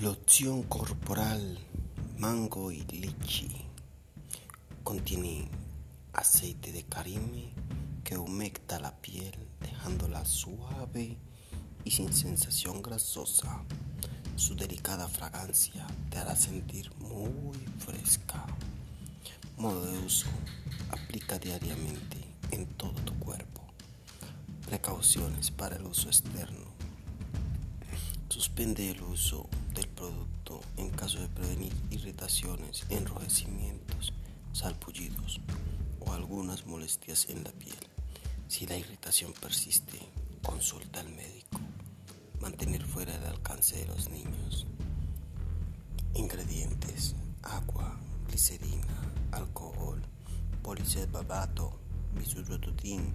Loción corporal mango y lichi. Contiene aceite de carime que humecta la piel dejándola suave y sin sensación grasosa. Su delicada fragancia te hará sentir muy fresca. Modo de uso. Aplica diariamente en todo tu cuerpo. Precauciones para el uso externo. Suspende el uso del producto en caso de prevenir irritaciones, enrojecimientos, salpullidos o algunas molestias en la piel. Si la irritación persiste, consulta al médico. Mantener fuera del alcance de los niños. Ingredientes: agua, glicerina, alcohol, policerbabato, bisurotudín.